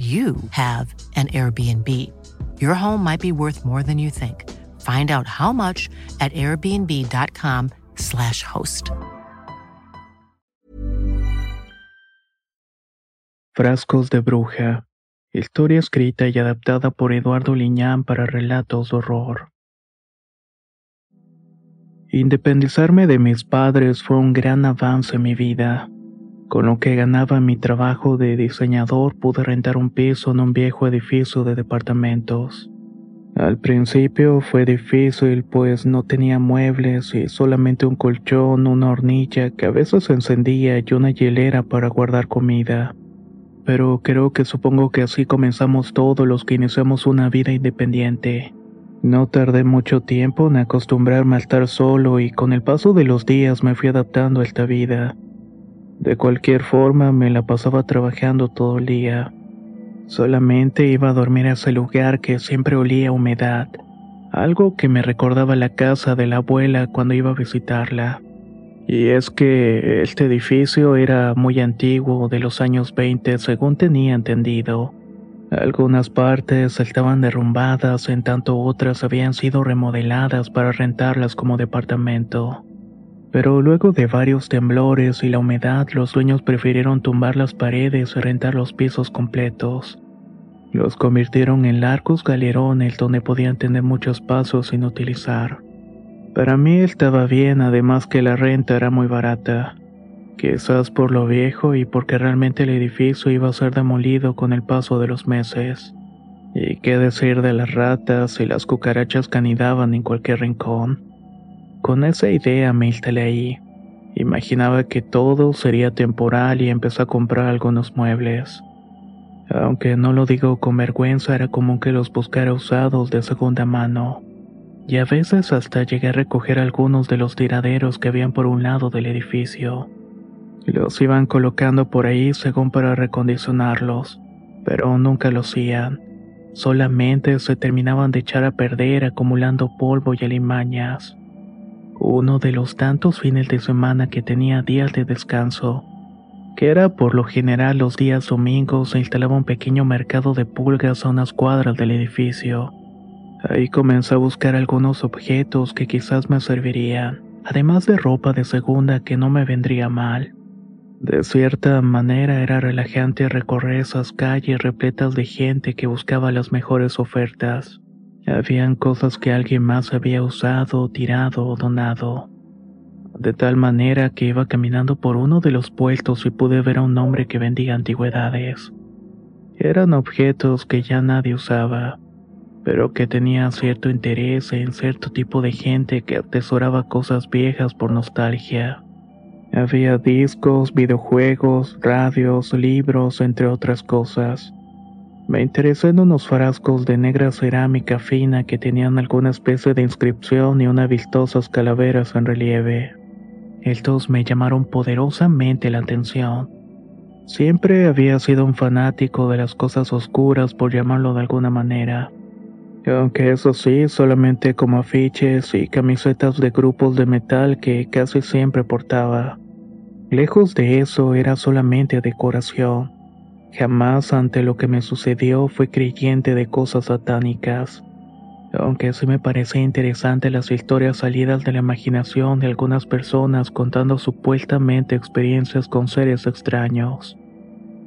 you have an Airbnb. Your home might be worth more than you think. Find out how much at airbnb.com/slash host. Frascos de Bruja. Historia escrita y adaptada por Eduardo Liñán para relatos de horror. Independizarme de mis padres fue un gran avance en mi vida. Con lo que ganaba mi trabajo de diseñador pude rentar un piso en un viejo edificio de departamentos. Al principio fue difícil pues no tenía muebles y solamente un colchón, una hornilla que a veces se encendía y una hielera para guardar comida. Pero creo que supongo que así comenzamos todos los que iniciamos una vida independiente. No tardé mucho tiempo en acostumbrarme a estar solo y con el paso de los días me fui adaptando a esta vida. De cualquier forma, me la pasaba trabajando todo el día. Solamente iba a dormir a ese lugar que siempre olía a humedad, algo que me recordaba la casa de la abuela cuando iba a visitarla. Y es que este edificio era muy antiguo, de los años 20, según tenía entendido. Algunas partes estaban derrumbadas, en tanto otras habían sido remodeladas para rentarlas como departamento. Pero luego de varios temblores y la humedad, los dueños prefirieron tumbar las paredes y rentar los pisos completos. Los convirtieron en largos galerones donde podían tener muchos pasos sin utilizar. Para mí estaba bien, además que la renta era muy barata. Quizás por lo viejo y porque realmente el edificio iba a ser demolido con el paso de los meses. Y qué decir de las ratas y las cucarachas que anidaban en cualquier rincón. Con esa idea me instalé ahí. Imaginaba que todo sería temporal y empecé a comprar algunos muebles. Aunque no lo digo con vergüenza, era común que los buscara usados de segunda mano. Y a veces hasta llegué a recoger algunos de los tiraderos que habían por un lado del edificio. Los iban colocando por ahí según para recondicionarlos, pero nunca lo hacían. Solamente se terminaban de echar a perder acumulando polvo y alimañas uno de los tantos fines de semana que tenía días de descanso, que era por lo general los días domingos, instalaba un pequeño mercado de pulgas a unas cuadras del edificio. Ahí comencé a buscar algunos objetos que quizás me servirían, además de ropa de segunda que no me vendría mal. De cierta manera era relajante recorrer esas calles repletas de gente que buscaba las mejores ofertas. Habían cosas que alguien más había usado, tirado o donado. De tal manera que iba caminando por uno de los puestos y pude ver a un hombre que vendía antigüedades. Eran objetos que ya nadie usaba, pero que tenían cierto interés en cierto tipo de gente que atesoraba cosas viejas por nostalgia. Había discos, videojuegos, radios, libros, entre otras cosas. Me interesé en unos frascos de negra cerámica fina que tenían alguna especie de inscripción y unas vistosas calaveras en relieve. Estos me llamaron poderosamente la atención. Siempre había sido un fanático de las cosas oscuras, por llamarlo de alguna manera. Aunque eso sí, solamente como afiches y camisetas de grupos de metal que casi siempre portaba. Lejos de eso era solamente decoración. Jamás ante lo que me sucedió fui creyente de cosas satánicas. Aunque sí me parece interesante las historias salidas de la imaginación de algunas personas contando supuestamente experiencias con seres extraños.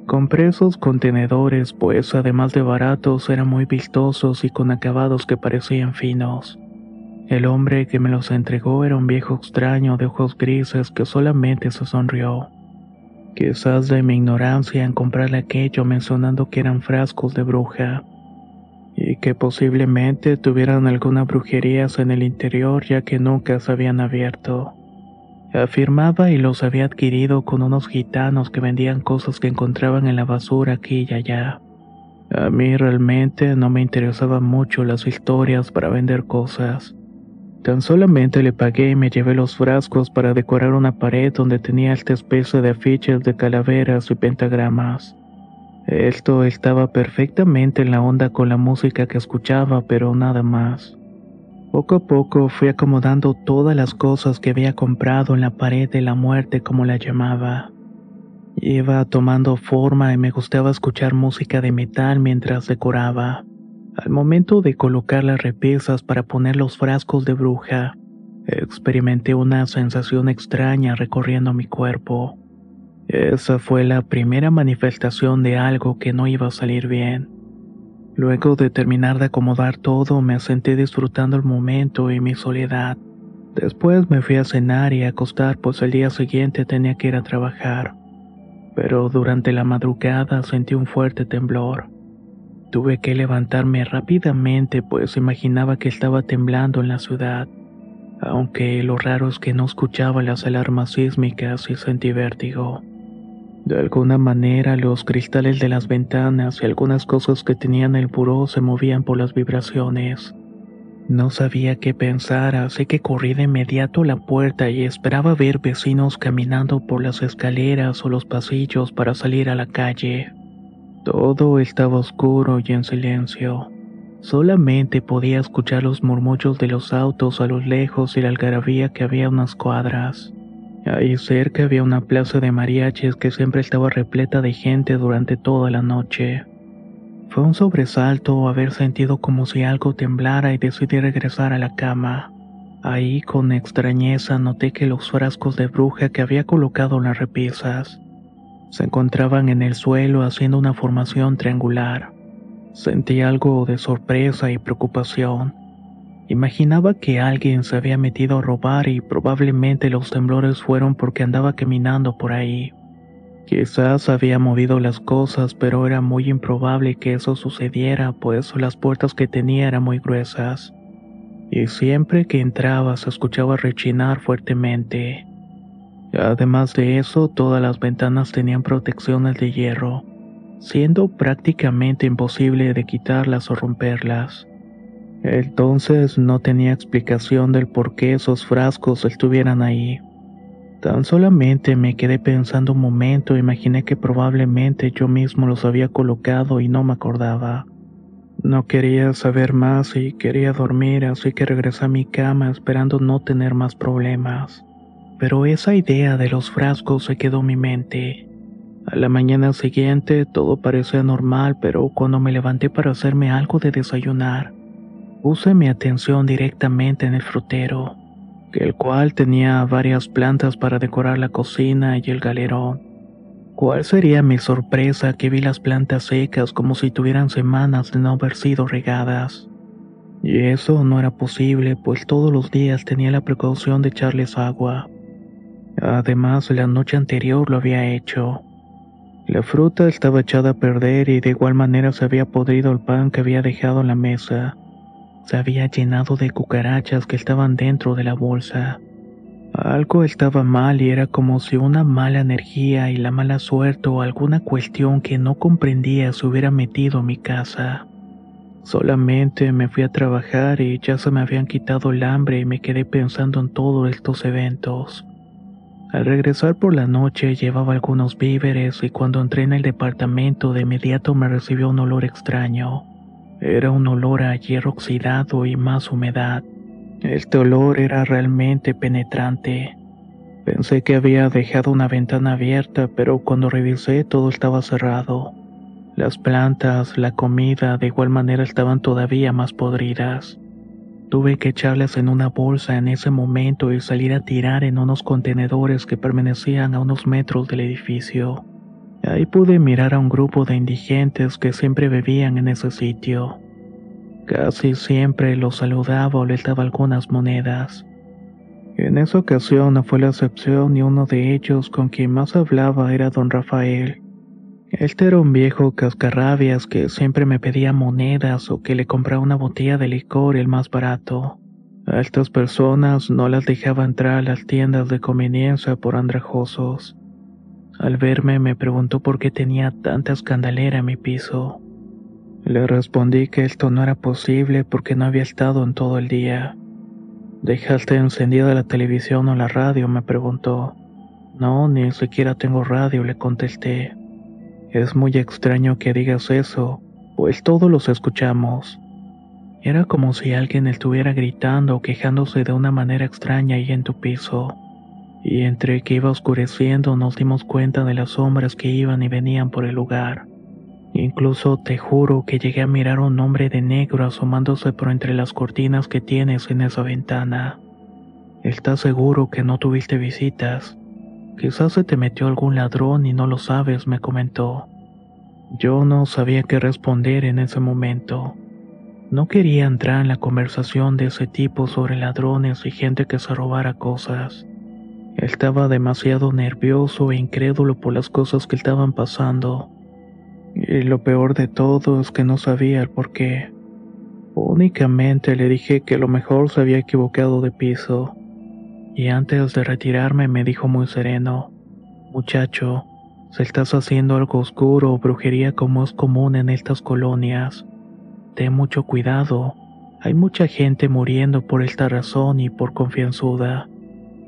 Compré esos contenedores pues además de baratos eran muy vistosos y con acabados que parecían finos. El hombre que me los entregó era un viejo extraño de ojos grises que solamente se sonrió. Quizás de mi ignorancia en comprarle aquello mencionando que eran frascos de bruja y que posiblemente tuvieran alguna brujerías en el interior ya que nunca se habían abierto. Afirmaba y los había adquirido con unos gitanos que vendían cosas que encontraban en la basura aquí y allá. A mí realmente no me interesaban mucho las historias para vender cosas. Tan solamente le pagué y me llevé los frascos para decorar una pared donde tenía esta especie de afiches de calaveras y pentagramas. Esto estaba perfectamente en la onda con la música que escuchaba, pero nada más. Poco a poco fui acomodando todas las cosas que había comprado en la pared de la muerte como la llamaba. Iba tomando forma y me gustaba escuchar música de metal mientras decoraba. Al momento de colocar las repisas para poner los frascos de bruja, experimenté una sensación extraña recorriendo mi cuerpo. Esa fue la primera manifestación de algo que no iba a salir bien. Luego de terminar de acomodar todo, me senté disfrutando el momento y mi soledad. Después me fui a cenar y a acostar, pues el día siguiente tenía que ir a trabajar. Pero durante la madrugada sentí un fuerte temblor. Tuve que levantarme rápidamente pues imaginaba que estaba temblando en la ciudad, aunque lo raro es que no escuchaba las alarmas sísmicas y sentí vértigo. De alguna manera los cristales de las ventanas y algunas cosas que tenían el buró se movían por las vibraciones. No sabía qué pensar, así que corrí de inmediato a la puerta y esperaba ver vecinos caminando por las escaleras o los pasillos para salir a la calle. Todo estaba oscuro y en silencio. Solamente podía escuchar los murmullos de los autos a lo lejos y la algarabía que había unas cuadras. Ahí cerca había una plaza de mariachis que siempre estaba repleta de gente durante toda la noche. Fue un sobresalto haber sentido como si algo temblara y decidí regresar a la cama. Ahí con extrañeza noté que los frascos de bruja que había colocado en las repisas se encontraban en el suelo haciendo una formación triangular. Sentí algo de sorpresa y preocupación. Imaginaba que alguien se había metido a robar y probablemente los temblores fueron porque andaba caminando por ahí. Quizás había movido las cosas, pero era muy improbable que eso sucediera, pues las puertas que tenía eran muy gruesas. Y siempre que entraba se escuchaba rechinar fuertemente. Además de eso, todas las ventanas tenían protecciones de hierro, siendo prácticamente imposible de quitarlas o romperlas. Entonces no tenía explicación del por qué esos frascos estuvieran ahí. Tan solamente me quedé pensando un momento e imaginé que probablemente yo mismo los había colocado y no me acordaba. No quería saber más y quería dormir, así que regresé a mi cama esperando no tener más problemas pero esa idea de los frascos se quedó en mi mente. A la mañana siguiente todo parecía normal, pero cuando me levanté para hacerme algo de desayunar, puse mi atención directamente en el frutero, el cual tenía varias plantas para decorar la cocina y el galerón. ¿Cuál sería mi sorpresa que vi las plantas secas como si tuvieran semanas de no haber sido regadas? Y eso no era posible, pues todos los días tenía la precaución de echarles agua. Además, la noche anterior lo había hecho. La fruta estaba echada a perder y de igual manera se había podrido el pan que había dejado en la mesa. Se había llenado de cucarachas que estaban dentro de la bolsa. Algo estaba mal y era como si una mala energía y la mala suerte o alguna cuestión que no comprendía se hubiera metido en mi casa. Solamente me fui a trabajar y ya se me habían quitado el hambre y me quedé pensando en todos estos eventos. Al regresar por la noche llevaba algunos víveres y cuando entré en el departamento de inmediato me recibió un olor extraño. Era un olor a hierro oxidado y más humedad. Este olor era realmente penetrante. Pensé que había dejado una ventana abierta, pero cuando revisé todo estaba cerrado. Las plantas, la comida, de igual manera estaban todavía más podridas. Tuve que echarlas en una bolsa en ese momento y salir a tirar en unos contenedores que permanecían a unos metros del edificio. Ahí pude mirar a un grupo de indigentes que siempre bebían en ese sitio. Casi siempre los saludaba o les daba algunas monedas. En esa ocasión no fue la excepción y uno de ellos con quien más hablaba era don Rafael. Este era un viejo cascarrabias que siempre me pedía monedas o que le compraba una botella de licor el más barato. A estas personas no las dejaba entrar a las tiendas de conveniencia por andrajosos. Al verme me preguntó por qué tenía tanta escandalera en mi piso. Le respondí que esto no era posible porque no había estado en todo el día. ¿Dejaste encendida la televisión o la radio? me preguntó. No, ni siquiera tengo radio, le contesté. Es muy extraño que digas eso, pues todos los escuchamos. Era como si alguien estuviera gritando o quejándose de una manera extraña ahí en tu piso. Y entre que iba oscureciendo nos dimos cuenta de las sombras que iban y venían por el lugar. Incluso te juro que llegué a mirar a un hombre de negro asomándose por entre las cortinas que tienes en esa ventana. ¿Estás seguro que no tuviste visitas? Quizás se te metió algún ladrón y no lo sabes, me comentó. Yo no sabía qué responder en ese momento. No quería entrar en la conversación de ese tipo sobre ladrones y gente que se robara cosas. Estaba demasiado nervioso e incrédulo por las cosas que estaban pasando. Y lo peor de todo es que no sabía el por qué. Únicamente le dije que a lo mejor se había equivocado de piso. Y antes de retirarme me dijo muy sereno, muchacho, si estás haciendo algo oscuro o brujería como es común en estas colonias, ten mucho cuidado. Hay mucha gente muriendo por esta razón y por confianzuda.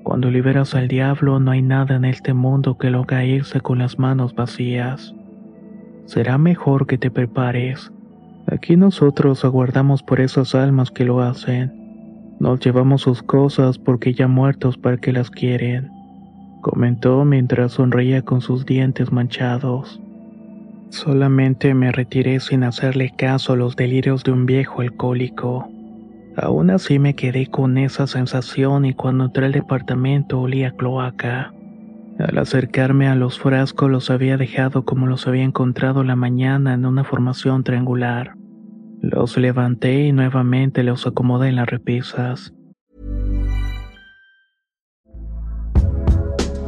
Cuando liberas al diablo no hay nada en este mundo que lo irse con las manos vacías será mejor que te prepares. Aquí nosotros aguardamos por esas almas que lo hacen. Nos llevamos sus cosas porque ya muertos para que las quieren, comentó mientras sonreía con sus dientes manchados. Solamente me retiré sin hacerle caso a los delirios de un viejo alcohólico. Aún así me quedé con esa sensación y cuando entré al departamento olía cloaca. Al acercarme a los frascos los había dejado como los había encontrado la mañana en una formación triangular. Los levanté y nuevamente los acomodé en las repisas.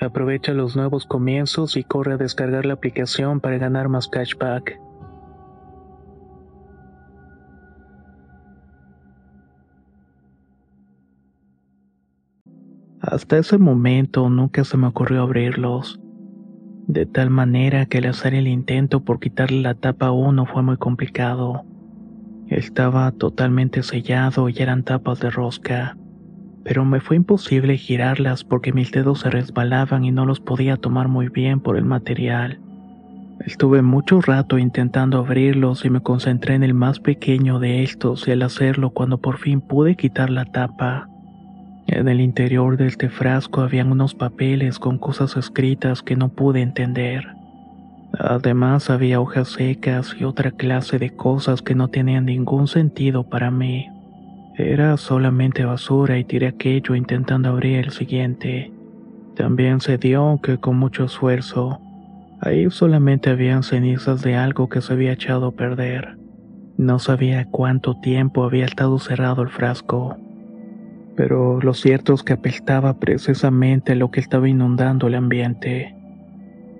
Aprovecha los nuevos comienzos y corre a descargar la aplicación para ganar más cashback. Hasta ese momento nunca se me ocurrió abrirlos, de tal manera que al hacer el intento por quitarle la tapa a uno fue muy complicado. Estaba totalmente sellado y eran tapas de rosca, pero me fue imposible girarlas porque mis dedos se resbalaban y no los podía tomar muy bien por el material. Estuve mucho rato intentando abrirlos y me concentré en el más pequeño de estos y al hacerlo cuando por fin pude quitar la tapa, en el interior de este frasco habían unos papeles con cosas escritas que no pude entender. Además había hojas secas y otra clase de cosas que no tenían ningún sentido para mí. Era solamente basura y tiré aquello intentando abrir el siguiente. También se dio que con mucho esfuerzo, ahí solamente habían cenizas de algo que se había echado a perder. No sabía cuánto tiempo había estado cerrado el frasco pero lo cierto es que apestaba precisamente lo que estaba inundando el ambiente.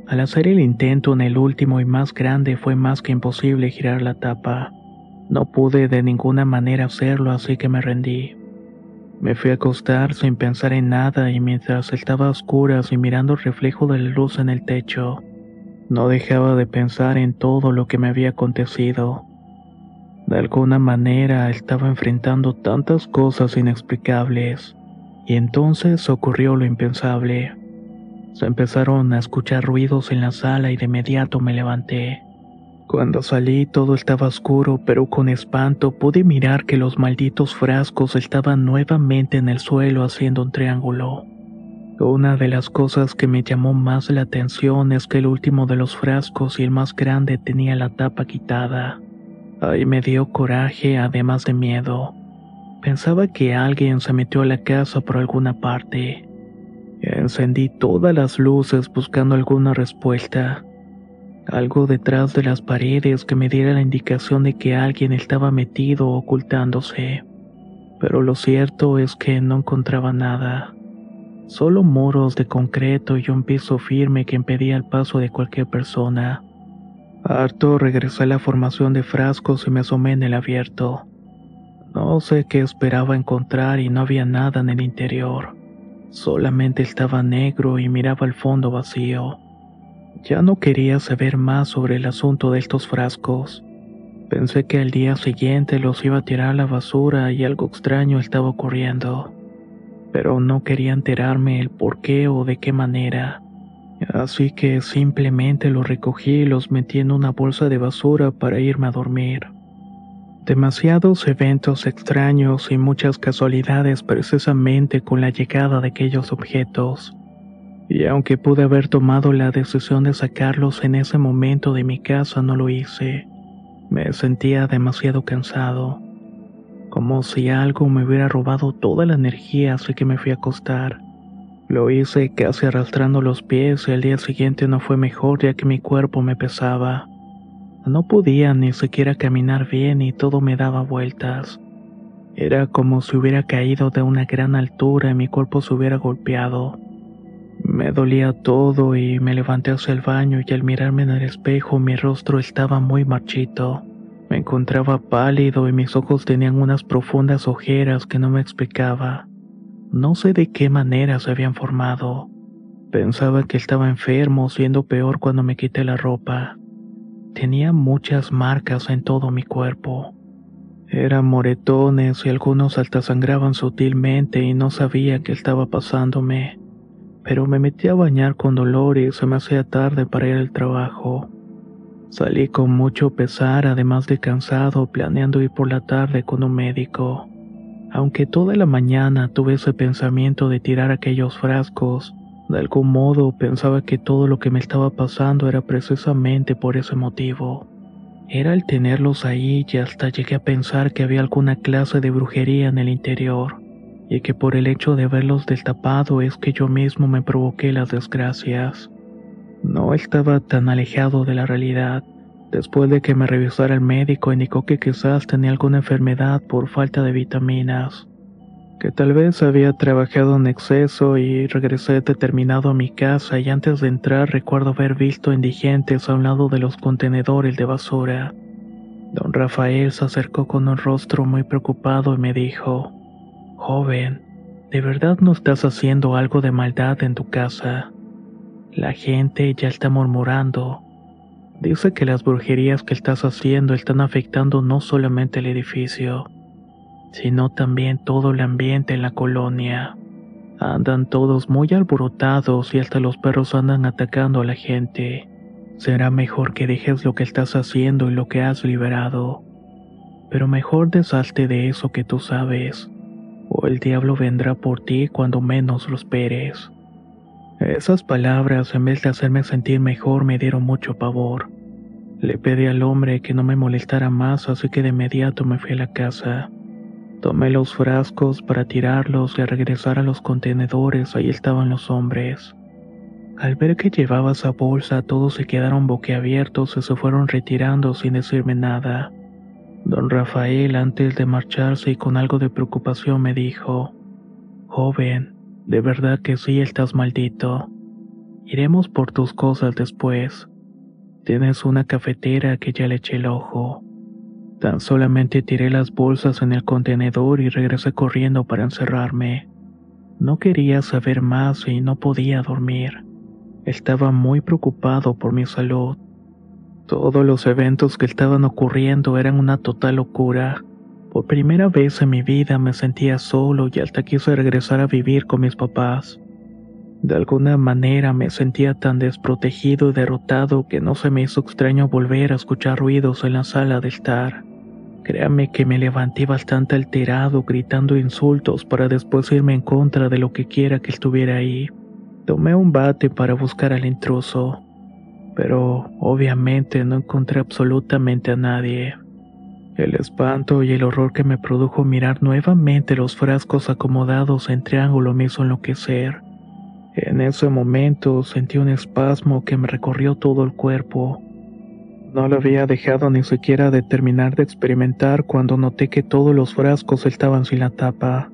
Al hacer el intento en el último y más grande fue más que imposible girar la tapa. No pude de ninguna manera hacerlo, así que me rendí. Me fui a acostar sin pensar en nada y mientras estaba a oscuras y mirando el reflejo de la luz en el techo, no dejaba de pensar en todo lo que me había acontecido. De alguna manera estaba enfrentando tantas cosas inexplicables. Y entonces ocurrió lo impensable. Se empezaron a escuchar ruidos en la sala y de inmediato me levanté. Cuando salí todo estaba oscuro, pero con espanto pude mirar que los malditos frascos estaban nuevamente en el suelo haciendo un triángulo. Una de las cosas que me llamó más la atención es que el último de los frascos y el más grande tenía la tapa quitada. Ay, me dio coraje además de miedo. Pensaba que alguien se metió a la casa por alguna parte. Encendí todas las luces buscando alguna respuesta. Algo detrás de las paredes que me diera la indicación de que alguien estaba metido ocultándose. Pero lo cierto es que no encontraba nada. Solo muros de concreto y un piso firme que impedía el paso de cualquier persona. Harto regresé a la formación de frascos y me asomé en el abierto. No sé qué esperaba encontrar y no había nada en el interior. Solamente estaba negro y miraba el fondo vacío. Ya no quería saber más sobre el asunto de estos frascos. Pensé que al día siguiente los iba a tirar a la basura y algo extraño estaba ocurriendo. Pero no quería enterarme el por qué o de qué manera. Así que simplemente los recogí y los metí en una bolsa de basura para irme a dormir. Demasiados eventos extraños y muchas casualidades precisamente con la llegada de aquellos objetos. Y aunque pude haber tomado la decisión de sacarlos en ese momento de mi casa, no lo hice. Me sentía demasiado cansado, como si algo me hubiera robado toda la energía, así que me fui a acostar. Lo hice casi arrastrando los pies y al día siguiente no fue mejor ya que mi cuerpo me pesaba. No podía ni siquiera caminar bien y todo me daba vueltas. Era como si hubiera caído de una gran altura y mi cuerpo se hubiera golpeado. Me dolía todo y me levanté hacia el baño y al mirarme en el espejo mi rostro estaba muy marchito. Me encontraba pálido y mis ojos tenían unas profundas ojeras que no me explicaba. No sé de qué manera se habían formado. Pensaba que estaba enfermo, siendo peor cuando me quité la ropa. Tenía muchas marcas en todo mi cuerpo. Eran moretones y algunos hasta sangraban sutilmente y no sabía qué estaba pasándome. Pero me metí a bañar con dolor y se me hacía tarde para ir al trabajo. Salí con mucho pesar, además de cansado, planeando ir por la tarde con un médico. Aunque toda la mañana tuve ese pensamiento de tirar aquellos frascos, de algún modo pensaba que todo lo que me estaba pasando era precisamente por ese motivo. Era el tenerlos ahí y hasta llegué a pensar que había alguna clase de brujería en el interior. Y que por el hecho de haberlos destapado es que yo mismo me provoqué las desgracias. No estaba tan alejado de la realidad. Después de que me revisara el médico indicó que quizás tenía alguna enfermedad por falta de vitaminas, que tal vez había trabajado en exceso y regresé determinado a mi casa y antes de entrar recuerdo haber visto indigentes a un lado de los contenedores de basura. Don Rafael se acercó con un rostro muy preocupado y me dijo, Joven, ¿de verdad no estás haciendo algo de maldad en tu casa? La gente ya está murmurando. Dice que las brujerías que estás haciendo están afectando no solamente el edificio, sino también todo el ambiente en la colonia. Andan todos muy alborotados y hasta los perros andan atacando a la gente. Será mejor que dejes lo que estás haciendo y lo que has liberado. Pero mejor deshazte de eso que tú sabes, el diablo vendrá por ti cuando menos lo esperes. Esas palabras, en vez de hacerme sentir mejor, me dieron mucho pavor. Le pedí al hombre que no me molestara más, así que de inmediato me fui a la casa. Tomé los frascos para tirarlos y regresar a los contenedores, ahí estaban los hombres. Al ver que llevaba esa bolsa, todos se quedaron boquiabiertos y se fueron retirando sin decirme nada. Don Rafael, antes de marcharse y con algo de preocupación, me dijo, Joven, de verdad que sí estás maldito. Iremos por tus cosas después. Tienes una cafetera que ya le eché el ojo. Tan solamente tiré las bolsas en el contenedor y regresé corriendo para encerrarme. No quería saber más y no podía dormir. Estaba muy preocupado por mi salud. Todos los eventos que estaban ocurriendo eran una total locura. Por primera vez en mi vida me sentía solo y hasta quise regresar a vivir con mis papás. De alguna manera me sentía tan desprotegido y derrotado que no se me hizo extraño volver a escuchar ruidos en la sala de estar. Créame que me levanté bastante alterado gritando insultos para después irme en contra de lo que quiera que estuviera ahí. Tomé un bate para buscar al intruso, pero obviamente no encontré absolutamente a nadie. El espanto y el horror que me produjo mirar nuevamente los frascos acomodados en triángulo me hizo enloquecer. En ese momento sentí un espasmo que me recorrió todo el cuerpo. No lo había dejado ni siquiera de terminar de experimentar cuando noté que todos los frascos estaban sin la tapa.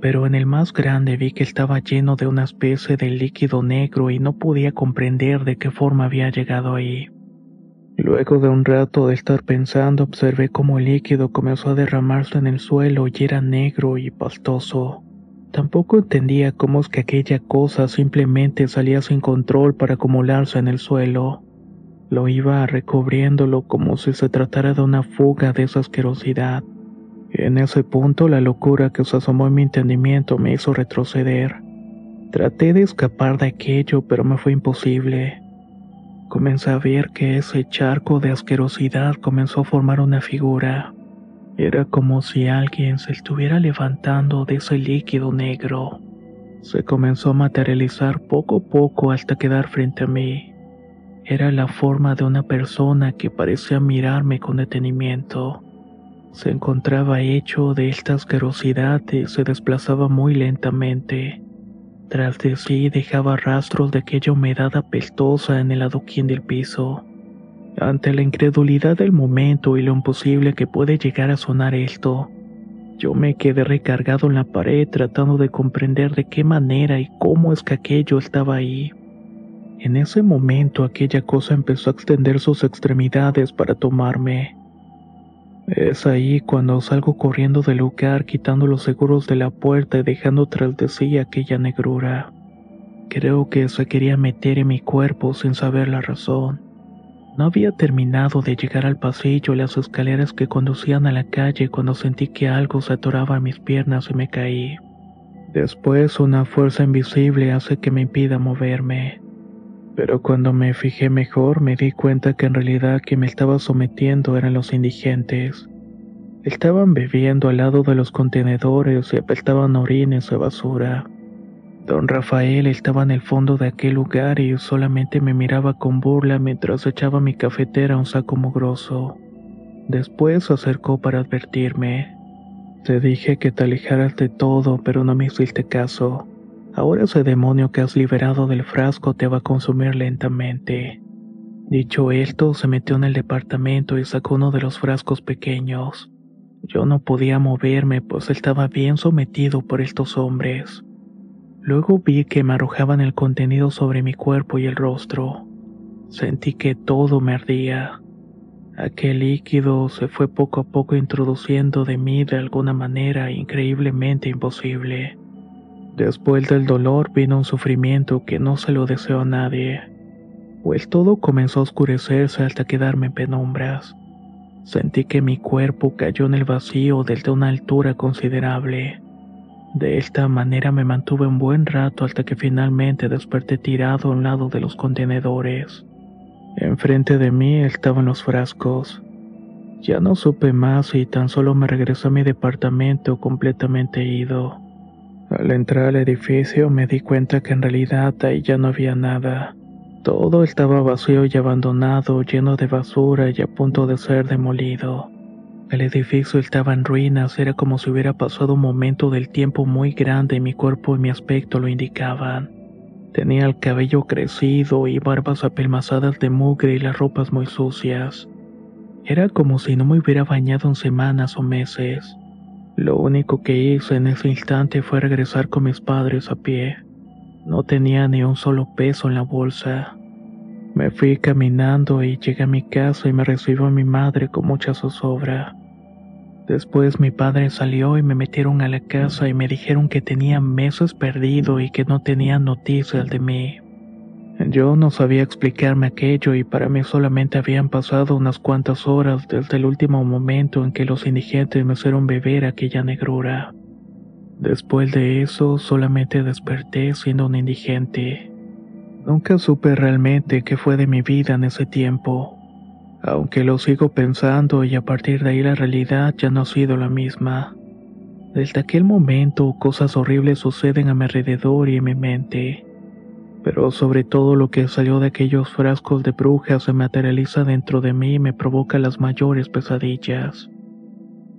Pero en el más grande vi que estaba lleno de una especie de líquido negro y no podía comprender de qué forma había llegado ahí. Luego de un rato de estar pensando, observé cómo el líquido comenzó a derramarse en el suelo y era negro y pastoso. Tampoco entendía cómo es que aquella cosa simplemente salía sin control para acumularse en el suelo. Lo iba recubriéndolo como si se tratara de una fuga de esa asquerosidad. En ese punto la locura que se asomó en mi entendimiento me hizo retroceder. Traté de escapar de aquello, pero me fue imposible. Comencé a ver que ese charco de asquerosidad comenzó a formar una figura. Era como si alguien se estuviera levantando de ese líquido negro. Se comenzó a materializar poco a poco hasta quedar frente a mí. Era la forma de una persona que parecía mirarme con detenimiento. Se encontraba hecho de esta asquerosidad y se desplazaba muy lentamente. Tras de sí dejaba rastros de aquella humedad apestosa en el adoquín del piso. Ante la incredulidad del momento y lo imposible que puede llegar a sonar esto, yo me quedé recargado en la pared tratando de comprender de qué manera y cómo es que aquello estaba ahí. En ese momento aquella cosa empezó a extender sus extremidades para tomarme. Es ahí cuando salgo corriendo del lugar quitando los seguros de la puerta y dejando tras de sí aquella negrura. Creo que se quería meter en mi cuerpo sin saber la razón. No había terminado de llegar al pasillo y las escaleras que conducían a la calle cuando sentí que algo se atoraba en mis piernas y me caí. Después una fuerza invisible hace que me impida moverme. Pero cuando me fijé mejor me di cuenta que en realidad quien me estaba sometiendo eran los indigentes. Estaban bebiendo al lado de los contenedores y apestaban orines o basura. Don Rafael estaba en el fondo de aquel lugar y solamente me miraba con burla mientras echaba mi cafetera a un saco mugroso. Después se acercó para advertirme. Te dije que te alejaras de todo, pero no me hiciste caso. Ahora ese demonio que has liberado del frasco te va a consumir lentamente. Dicho esto, se metió en el departamento y sacó uno de los frascos pequeños. Yo no podía moverme, pues estaba bien sometido por estos hombres. Luego vi que me arrojaban el contenido sobre mi cuerpo y el rostro. Sentí que todo me ardía. Aquel líquido se fue poco a poco introduciendo de mí de alguna manera increíblemente imposible. Después del dolor vino un sufrimiento que no se lo deseo a nadie, pues todo comenzó a oscurecerse hasta quedarme en penumbras. Sentí que mi cuerpo cayó en el vacío desde una altura considerable. De esta manera me mantuve un buen rato hasta que finalmente desperté tirado a un lado de los contenedores. Enfrente de mí estaban los frascos. Ya no supe más y tan solo me regresé a mi departamento completamente ido. Al entrar al edificio me di cuenta que en realidad ahí ya no había nada. Todo estaba vacío y abandonado, lleno de basura y a punto de ser demolido. El edificio estaba en ruinas, era como si hubiera pasado un momento del tiempo muy grande y mi cuerpo y mi aspecto lo indicaban. Tenía el cabello crecido y barbas apelmazadas de mugre y las ropas muy sucias. Era como si no me hubiera bañado en semanas o meses. Lo único que hice en ese instante fue regresar con mis padres a pie. No tenía ni un solo peso en la bolsa. Me fui caminando y llegué a mi casa y me recibió mi madre con mucha zozobra. Después mi padre salió y me metieron a la casa y me dijeron que tenía meses perdido y que no tenían noticias de mí. Yo no sabía explicarme aquello y para mí solamente habían pasado unas cuantas horas desde el último momento en que los indigentes me hicieron beber aquella negrura. Después de eso solamente desperté siendo un indigente. Nunca supe realmente qué fue de mi vida en ese tiempo aunque lo sigo pensando y a partir de ahí la realidad ya no ha sido la misma. Desde aquel momento cosas horribles suceden a mi alrededor y en mi mente, pero sobre todo lo que salió de aquellos frascos de brujas se materializa dentro de mí y me provoca las mayores pesadillas.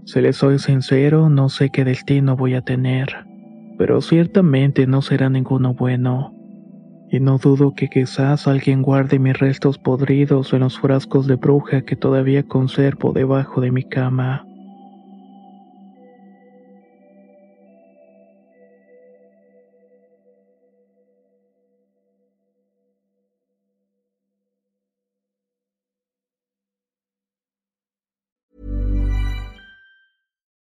Si les soy sincero, no sé qué destino voy a tener, pero ciertamente no será ninguno bueno y no dudo que quizás alguien guarde mis restos podridos en los frascos de bruja que todavía conservo debajo de mi cama.